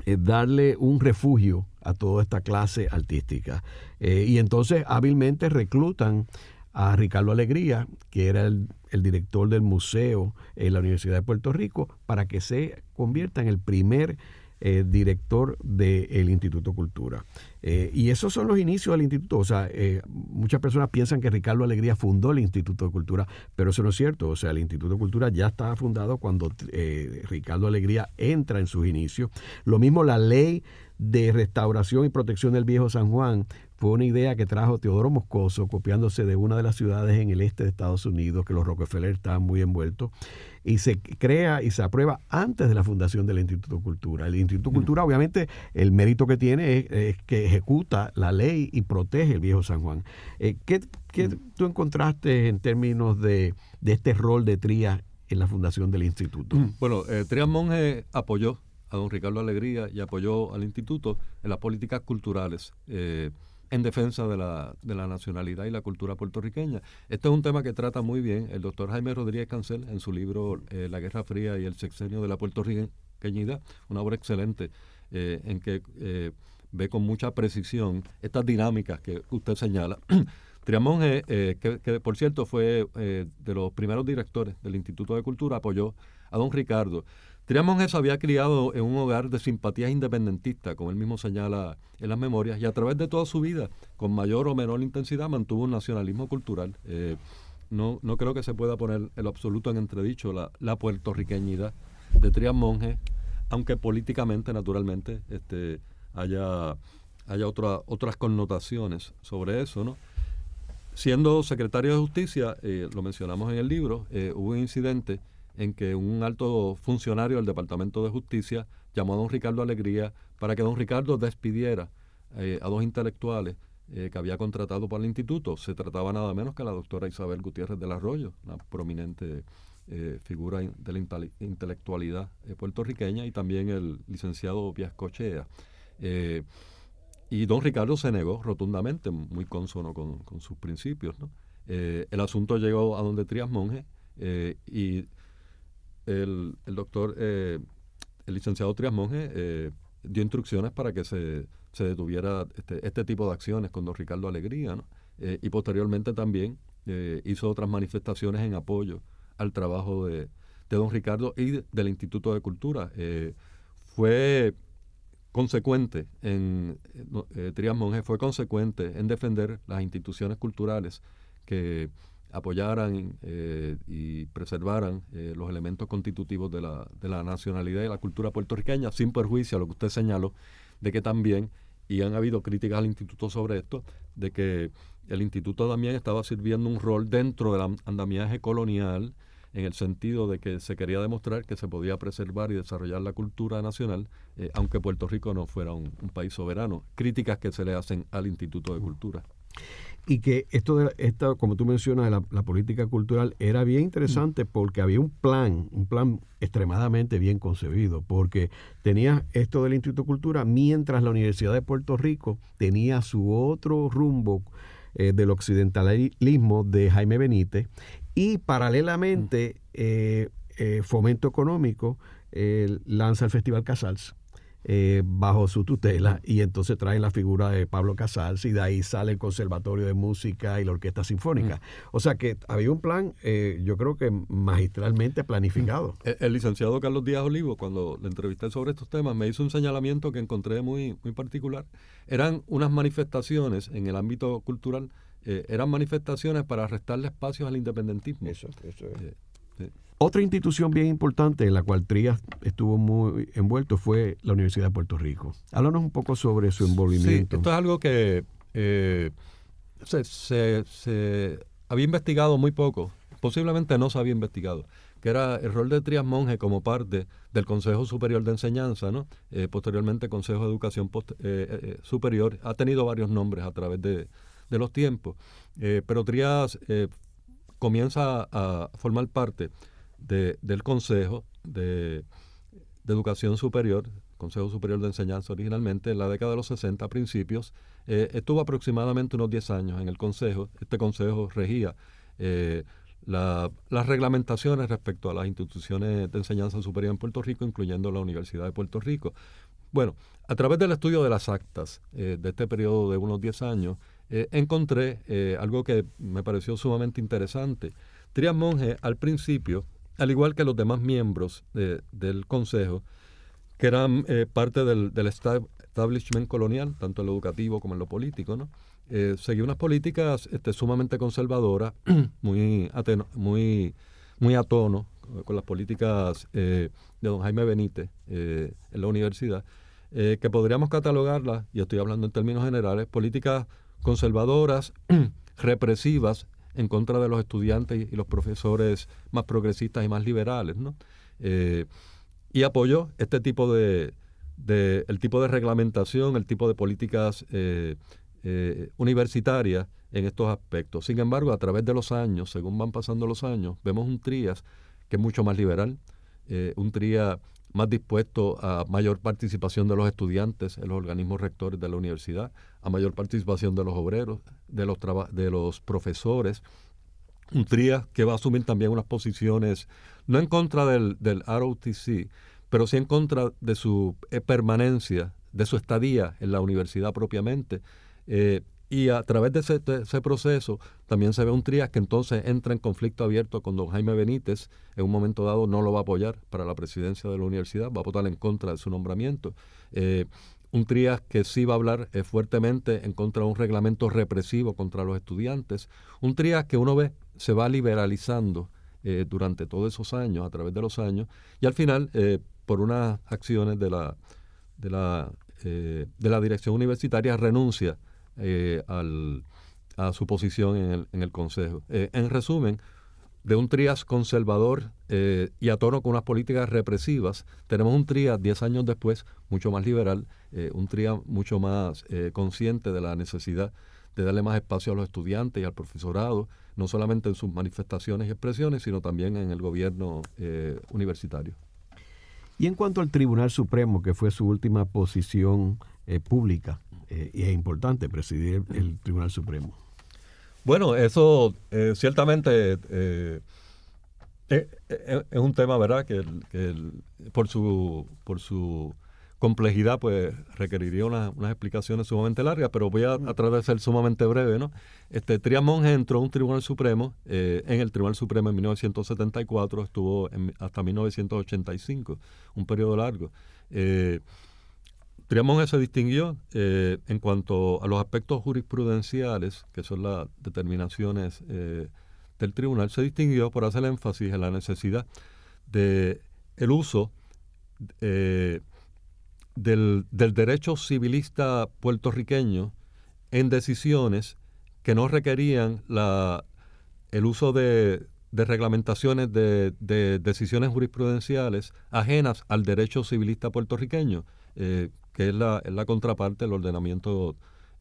eh, darle un refugio a toda esta clase artística. Eh, y entonces hábilmente reclutan a Ricardo Alegría, que era el, director del museo en la Universidad de Puerto Rico, para que se convierta en el primer eh, director del Instituto Cultura. Eh, y esos son los inicios del instituto. O sea, eh, muchas personas piensan que Ricardo Alegría fundó el Instituto de Cultura, pero eso no es cierto. O sea, el Instituto de Cultura ya estaba fundado cuando Ricardo Alegría entra en sus inicios. Lo mismo la ley de restauración y protección del viejo San Juan fue una idea que trajo Teodoro Moscoso, copiándose de una de las ciudades en el este de Estados Unidos, que los Rockefeller estaban muy envueltos, y se crea y se aprueba antes de la fundación del Instituto de Cultura. El Instituto de Cultura, obviamente, el mérito que tiene es, que ejecuta la ley y protege el viejo San Juan. Eh, ¿Qué, tú encontraste en términos de, este rol de Trías en la fundación del instituto? Bueno, eh, Trías Monge apoyó a don Ricardo Alegría y apoyó al instituto en las políticas culturales. Eh, en defensa de la, de la nacionalidad y la cultura puertorriqueña. Este es un tema que trata muy bien el doctor Jaime Rodríguez Cancel en su libro eh, La Guerra Fría y el sexenio de la puertorriqueñidad, una obra excelente eh, en que eh, ve con mucha precisión estas dinámicas que usted señala. Triamón, que, que, por cierto fue de los primeros directores del Instituto de Cultura, apoyó a don Ricardo Trias Monge se había criado en un hogar de simpatías independentistas, como él mismo señala en las memorias, y a través de toda su vida, con mayor o menor intensidad, mantuvo un nacionalismo cultural. Eh, no, no creo que se pueda poner el absoluto en entredicho la, la puertorriqueñidad de Trias Monge, aunque políticamente, naturalmente, este, haya, haya otras connotaciones sobre eso, ¿no? Siendo secretario de Justicia, eh, lo mencionamos en el libro, eh, hubo un incidente en que un alto funcionario del Departamento de Justicia llamó a don Ricardo Alegría para que don Ricardo despidiera eh, a dos intelectuales eh, que había contratado para el instituto. Se trataba nada menos que la doctora Isabel Gutiérrez del Arroyo, una prominente eh, figura de la intelectualidad puertorriqueña, y también el licenciado Cochea. y don Ricardo se negó rotundamente, muy consono con, sus principios. el asunto llegó a donde Trias Monge y el, doctor, eh, el licenciado Trias Monge, eh, dio instrucciones para que se, se detuviera este, este, tipo de acciones con don Ricardo Alegría, eh, y posteriormente también hizo otras manifestaciones en apoyo al trabajo de, de don Ricardo y del Instituto de Cultura. fue consecuente en Trias Monge fue consecuente en defender las instituciones culturales que apoyaran eh, y preservaran eh, los elementos constitutivos de la, de la nacionalidad y la cultura puertorriqueña, sin perjuicio a lo que usted señaló, de que también, y han habido críticas al instituto sobre esto, de que el instituto también estaba sirviendo un rol dentro del andamiaje colonial, en el sentido de que se quería demostrar que se podía preservar y desarrollar la cultura nacional, eh, aunque Puerto Rico no fuera un, un país soberano. Críticas que se le hacen al Instituto de Cultura y que esto, de, esto como tú mencionas, la, la política cultural era bien interesante mm. porque había un plan, un plan extremadamente bien concebido, porque tenía esto del Instituto de Cultura, mientras la Universidad de Puerto Rico tenía su otro rumbo eh, del occidentalismo de Jaime Benítez, y paralelamente mm. eh, eh, Fomento Económico lanza el Festival Casals eh, bajo su tutela y entonces traen la figura de Pablo Casals y de ahí sale el Conservatorio de Música y la Orquesta Sinfónica. O sea que había un plan, eh, yo creo que magistralmente planificado. El, licenciado Carlos Díaz Olivo, cuando le entrevisté sobre estos temas, me hizo un señalamiento que encontré muy, muy particular. Eran unas manifestaciones en el ámbito cultural, eh, eran manifestaciones para restarle espacios al independentismo. Eso, eso es. Otra institución bien importante en la cual Trías estuvo muy envuelto fue la Universidad de Puerto Rico. Háblanos un poco sobre su envolvimiento. Sí, esto es algo que eh, se, había investigado muy poco, posiblemente no se había investigado, que era el rol de Trías Monge como parte del Consejo Superior de Enseñanza, ¿no? Eh, posteriormente Consejo de Educación eh, Superior, ha tenido varios nombres a través de, de los tiempos, pero Trías comienza a formar parte del Consejo de, Educación Superior, Consejo Superior de Enseñanza originalmente, en la década de los 60 principios, eh, estuvo aproximadamente unos 10 años en el Consejo. Este Consejo regía eh, las reglamentaciones respecto a las instituciones de enseñanza superior en Puerto Rico, incluyendo la Universidad de Puerto Rico. bueno, a través del estudio de las actas de este periodo de unos 10 años, encontré algo que me pareció sumamente interesante. Trias Monge al principio, al igual que los demás miembros del Consejo, que eran parte del, establishment colonial, tanto en lo educativo como en lo político. Eh, seguía unas políticas este, sumamente conservadoras, muy, muy, muy a tono con las políticas eh, de don Jaime Benítez eh, en la universidad, que podríamos catalogarlas, y estoy hablando en términos generales, políticas conservadoras, represivas en contra de los estudiantes y los profesores más progresistas y más liberales, ¿no? y apoyó este tipo de, de, el tipo de reglamentación, el tipo de políticas eh, universitaria en estos aspectos. Sin embargo, a través de los años, según van pasando los años, vemos un TRIAS que es mucho más liberal, eh, un TRIA más dispuesto a mayor participación de los estudiantes en los organismos rectores de la universidad, a mayor participación de los obreros, de los, de los profesores, un TRIA que va a asumir también unas posiciones, no en contra del, del ROTC, pero sí en contra de su eh, permanencia, de su estadía en la universidad propiamente, eh, y a través de ese, proceso también se ve un Trías que entonces entra en conflicto abierto con don Jaime Benítez. En un momento dado no lo va a apoyar para la presidencia de la universidad, va a votar en contra de su nombramiento. Eh, un Trías que sí va a hablar eh, fuertemente en contra de un reglamento represivo contra los estudiantes. Un Trías que uno ve se va liberalizando durante todos esos años, a través de los años, y al final, por unas acciones de la, de la, de la dirección universitaria, renuncia eh, a su posición en el, Consejo. Eh, en resumen, de un Trías conservador eh, y a tono con unas políticas represivas, tenemos un Trías 10 años después mucho más liberal, un Trías mucho más consciente de la necesidad de darle más espacio a los estudiantes y al profesorado, no solamente en sus manifestaciones y expresiones, sino también en el gobierno universitario. Y en cuanto al Tribunal Supremo, que fue su última posición pública, eh, y es importante presidir el Tribunal Supremo. Bueno, eso eh, ciertamente eh, es un tema, ¿verdad?, que, por, su, por su complejidad pues requeriría unas explicaciones sumamente largas, pero voy a, tratar de ser sumamente breve, ¿no? Este, Trias Monge entró a un Tribunal Supremo, en el Tribunal Supremo en 1974, estuvo hasta 1985, un periodo largo. Triamonge se distinguió eh, en cuanto a los aspectos jurisprudenciales, que son las determinaciones eh, del tribunal, se distinguió por hacer énfasis en la necesidad de el uso eh, del, derecho civilista puertorriqueño en decisiones que no requerían la, el uso de, reglamentaciones de, decisiones jurisprudenciales ajenas al derecho civilista puertorriqueño, que es la, la contraparte del ordenamiento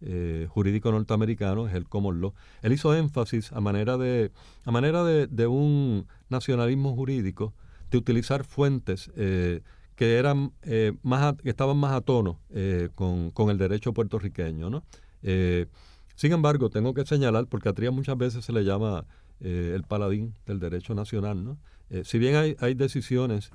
eh, jurídico norteamericano, es el common law. Él hizo énfasis a manera de, a manera de, un nacionalismo jurídico de utilizar fuentes eh, que eran eh, más que estaban más a tono con, con, el derecho puertorriqueño. ¿no? sin embargo, tengo que señalar, porque a Trías muchas veces se le llama el paladín del derecho nacional, ¿no? si bien hay, hay decisiones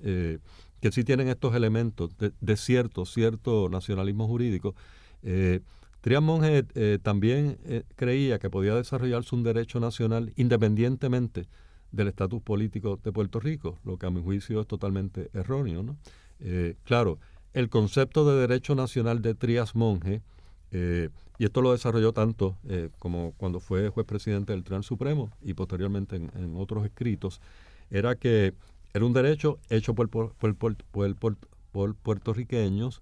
que sí tienen estos elementos de, cierto, cierto nacionalismo jurídico. Eh, Trias Monge eh, también eh, creía que podía desarrollarse un derecho nacional independientemente del estatus político de Puerto Rico, lo que a mi juicio es totalmente erróneo. ¿no? Eh, claro, el concepto de derecho nacional de Trias Monge, y esto lo desarrolló tanto como cuando fue juez presidente del Tribunal Supremo y posteriormente en, en otros escritos, era que era un derecho hecho por, por, por, puertorriqueños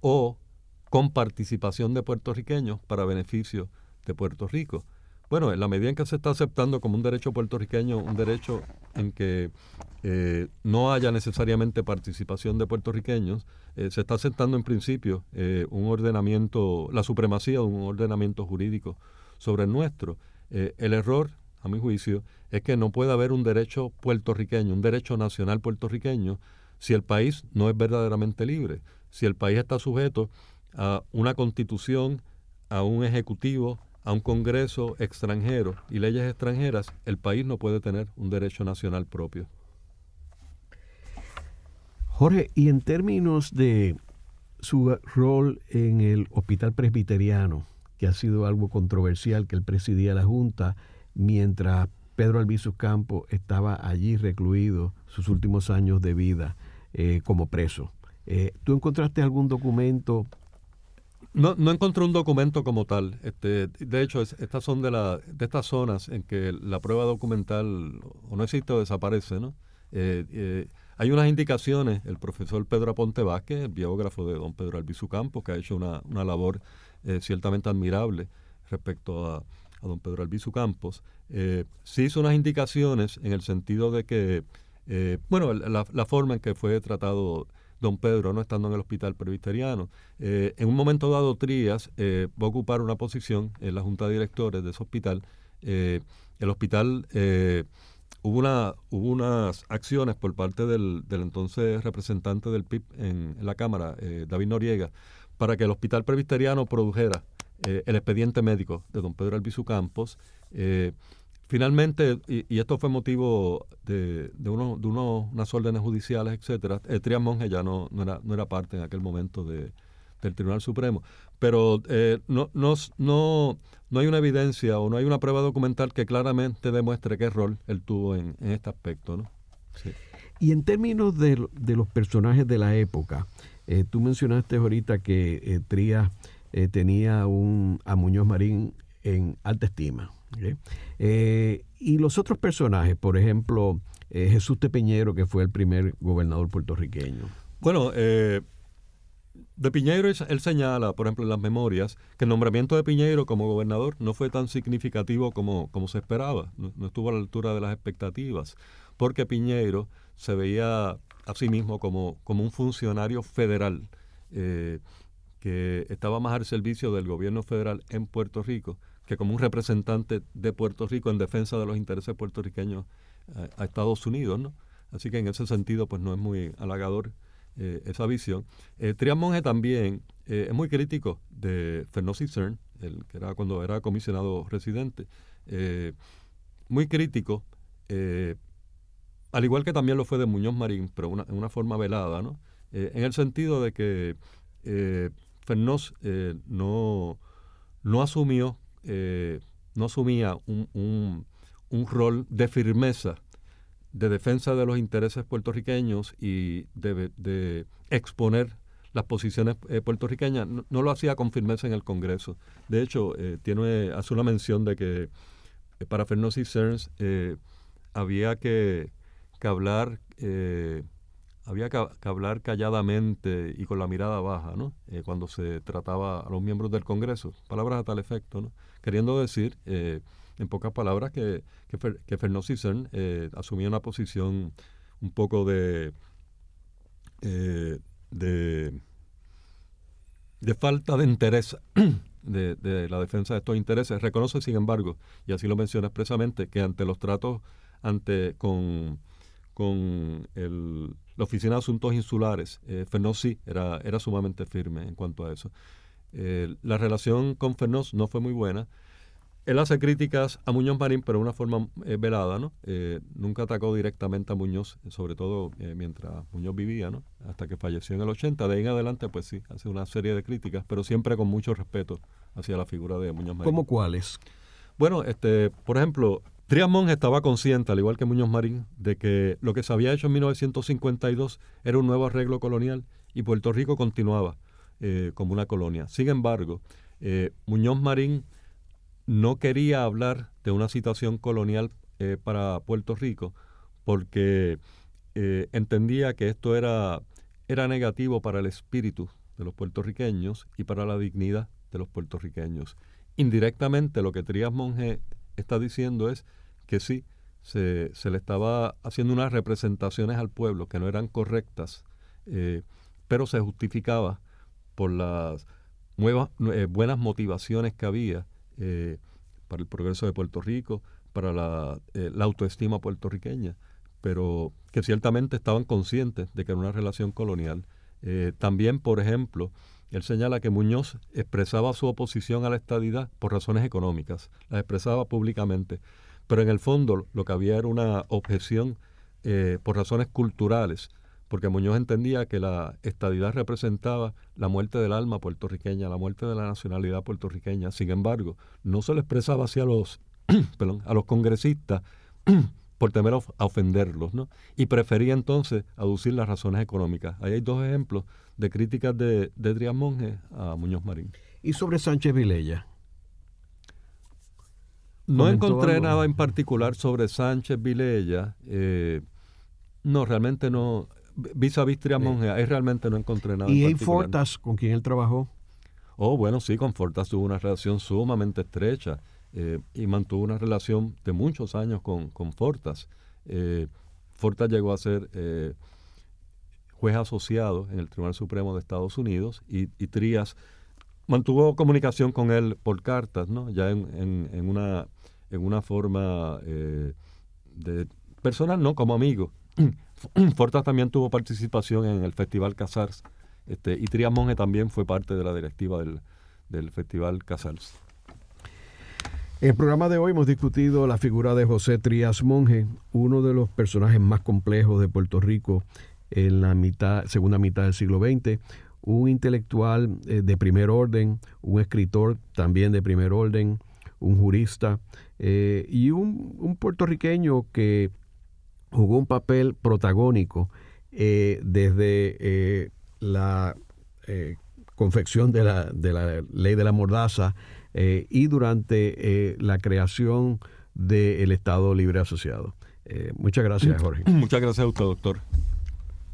o con participación de puertorriqueños para beneficio de Puerto Rico. Bueno, en la medida en que se está aceptando como un derecho puertorriqueño, un derecho en que eh, no haya necesariamente participación de puertorriqueños, eh, se está aceptando en principio eh, un ordenamiento, la supremacía de un ordenamiento jurídico sobre el nuestro. el error a mi juicio, es que no puede haber un derecho puertorriqueño, un derecho nacional puertorriqueño, si el país no es verdaderamente libre, si el país está sujeto a una constitución, a un ejecutivo, a un Congreso extranjero y leyes extranjeras, el país no puede tener un derecho nacional propio. Jorge, y en términos de su rol en el hospital presbiteriano, que ha sido algo controversial, que él presidía la Junta, mientras Pedro Albizu Campos estaba allí recluido sus últimos años de vida eh, como preso. Eh, ¿Tú encontraste algún documento? No, no encontré un documento como tal. Este, de hecho, estas son de, la, de estas zonas en que la prueba documental o no existe o desaparece, ¿no? Eh, hay unas indicaciones, el profesor Pedro Aponte Vázquez, el biógrafo de don Pedro Albizu Campos, que ha hecho una, una labor ciertamente admirable respecto a, a don Pedro Albizu Campos, eh, sí hizo unas indicaciones en el sentido de que, eh, bueno, la, forma en que fue tratado don Pedro, no estando en el hospital presbiteriano. Eh, en un momento dado, Trías va a ocupar una posición en la junta de directores de ese hospital. el hospital hubo, una, hubo unas acciones por parte del, entonces representante del PIB en, en la Cámara, David Noriega, para que el hospital presbiteriano produjera eh, el expediente médico de don Pedro Albizu Campos. Eh, finalmente, y, esto fue motivo de, de, uno, de unas órdenes judiciales, etcétera, el Trias Monge ya no, no, era, no era parte en aquel momento de, del Tribunal Supremo. Pero eh, no, no, no, no hay una evidencia o no hay una prueba documental que claramente demuestre qué rol él tuvo en, en este aspecto. ¿no? Y en términos de, de, los personajes de la época, tú mencionaste ahorita que Trías eh, tenía un, a Muñoz Marín en alta estima. Eh, y los otros personajes, por ejemplo, eh, Jesús Tepeñero, que fue el primer gobernador puertorriqueño. Bueno, de Piñeiro él señala, por ejemplo, en las memorias, que el nombramiento de Piñeiro como gobernador no fue tan significativo como, como se esperaba, no, estuvo a la altura de las expectativas, porque Piñeiro se veía a sí mismo como, como un funcionario federal que estaba más al servicio del gobierno federal en Puerto Rico que como un representante de Puerto Rico en defensa de los intereses puertorriqueños a, Estados Unidos, ¿no? Así que en ese sentido, pues no es muy halagador eh, esa visión. Eh, Trias Monge también eh, es muy crítico de Fernando Cern, el que era cuando era comisionado residente, eh, muy crítico, al igual que también lo fue de Muñoz Marín, pero una, en una forma velada, ¿no? en el sentido de que Fernández eh, no, no asumió, eh, no asumía un, rol de firmeza de defensa de los intereses puertorriqueños y de, exponer las posiciones eh, puertorriqueñas, no, lo hacía con firmeza en el Congreso. De hecho, tiene, hace una mención de que para Fernández y Cerns había que, que hablar había que, hablar calladamente y con la mirada baja, ¿no? Eh, cuando se trataba a los miembros del Congreso. Palabras a tal efecto, ¿no? Queriendo decir, eh, en pocas palabras, que, que, que Fernando Cicern eh, asumía una posición un poco de, de, de falta de interés de, de, la defensa de estos intereses. Reconoce, sin embargo, y así lo menciona expresamente, que ante los tratos ante con, con el la Oficina de Asuntos Insulares, eh, sí era, era sumamente firme en cuanto a eso. Eh, la relación con Fernós no fue muy buena. Él hace críticas a Muñoz Marín, pero de una forma eh, velada, ¿no? Eh, nunca atacó directamente a Muñoz, sobre todo mientras Muñoz vivía, ¿no? Hasta que falleció en el 80. De ahí en adelante, pues sí, hace una serie de críticas, pero siempre con mucho respeto hacia la figura de Muñoz Marín. ¿Cómo cuáles? Bueno, este, por ejemplo, Trias Monge estaba consciente, al igual que Muñoz Marín, de que lo que se había hecho en 1952 era un nuevo arreglo colonial y Puerto Rico continuaba eh, como una colonia. Sin embargo, eh, Muñoz Marín no quería hablar de una situación colonial eh, para Puerto Rico porque entendía que esto era, era negativo para el espíritu de los puertorriqueños y para la dignidad de los puertorriqueños. Indirectamente lo que Trias Monge está diciendo es que sí, se, se, le estaba haciendo unas representaciones al pueblo que no eran correctas, eh, pero se justificaba por las nuevas, eh, buenas motivaciones que había eh, para el progreso de Puerto Rico, para la, la, autoestima puertorriqueña, pero que ciertamente estaban conscientes de que era una relación colonial. también, por ejemplo, él señala que Muñoz expresaba su oposición a la estadidad por razones económicas, la expresaba públicamente, pero en el fondo lo que había era una objeción eh, por razones culturales, porque Muñoz entendía que la estadidad representaba la muerte del alma puertorriqueña, la muerte de la nacionalidad puertorriqueña. Sin embargo, no se le expresaba hacia los, a los congresistas por temer a ofenderlos, ¿no? Y prefería entonces aducir las razones económicas. Ahí hay dos ejemplos de críticas de, de Monge a Muñoz Marín. ¿Y sobre Sánchez Vilella? No encontré nada en particular sobre Sánchez Vilella. Eh, no, realmente no. Vis a vis Monge, ahí realmente no encontré nada. ¿Y en Fortas, con quien él trabajó? Oh, bueno, sí, con Fortas tuvo una relación sumamente estrecha. Eh, y mantuvo una relación de muchos años con, con Fortas. Eh, Fortas llegó a ser eh, juez asociado en el Tribunal Supremo de Estados Unidos y, y Trías mantuvo comunicación con él por cartas, ¿no? ya en, en, una, en una forma de personal, no como amigo. Fortas también tuvo participación en el Festival Casars este, y Trías Monge también fue parte de la directiva del, del Festival Casals. En el programa de hoy hemos discutido la figura de José Trías Monge, uno de los personajes más complejos de Puerto Rico en la mitad, segunda mitad del siglo XX, un intelectual eh, de primer orden, un escritor también de primer orden, un jurista eh, y un, puertorriqueño que jugó un papel protagónico eh, desde la confección de la, de la ley de la mordaza eh, y durante eh, la creación del Estado Libre Asociado. Eh, muchas gracias, Jorge. Muchas gracias a usted, doctor.